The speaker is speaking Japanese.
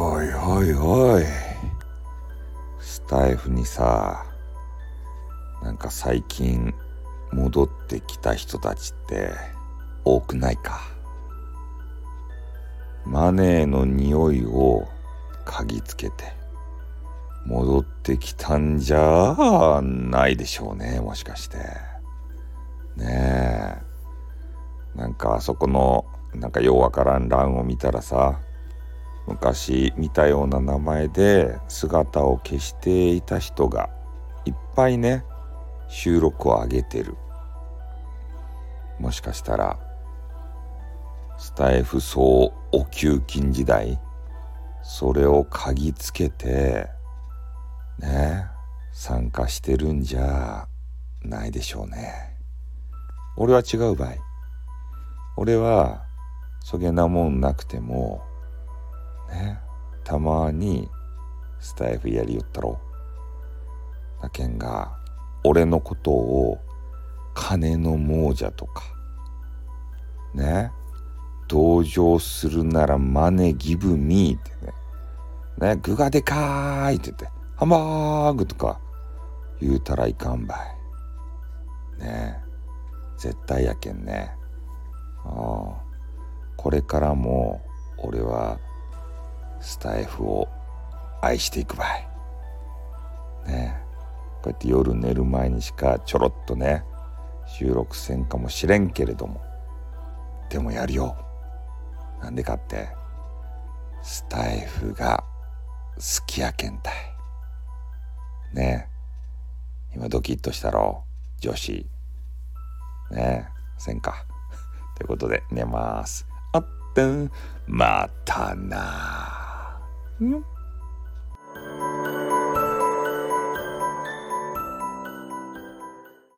おいおい。スタイフにさなんか最近戻ってきた人たちって多くないか？マネーの匂いを嗅ぎつけて戻ってきたんじゃないでしょうねもしかして。ねえ。なんかあそこのなんかようわからん欄を見たらさ昔見たような名前で姿を消していた人がいっぱいね収録を上げてる。もしかしたらスタイフ総お給金時代それを嗅ぎつけてね参加してるんじゃないでしょうね。俺は違う場合。俺はそげなもんなくてもね。たまにスタイフやりよったろ。だけんが俺のことを金の亡者とか。ね。同情するならマネギブミーってね。ね。具がでかいって言って。ハンバーグとか言うたらいかんばい。ね。絶対やけんね。ああ。これからも俺はスタイフを愛していくばいね。こうやって夜寝る前にしかちょろっとね収録せんかもしれんけれどもでもやるよ。なんでかってスタイフが好きやけんたい。ね。今ドキッとしたろ女子。ね。えせんか。ということで寝ます。あってん。またな。ん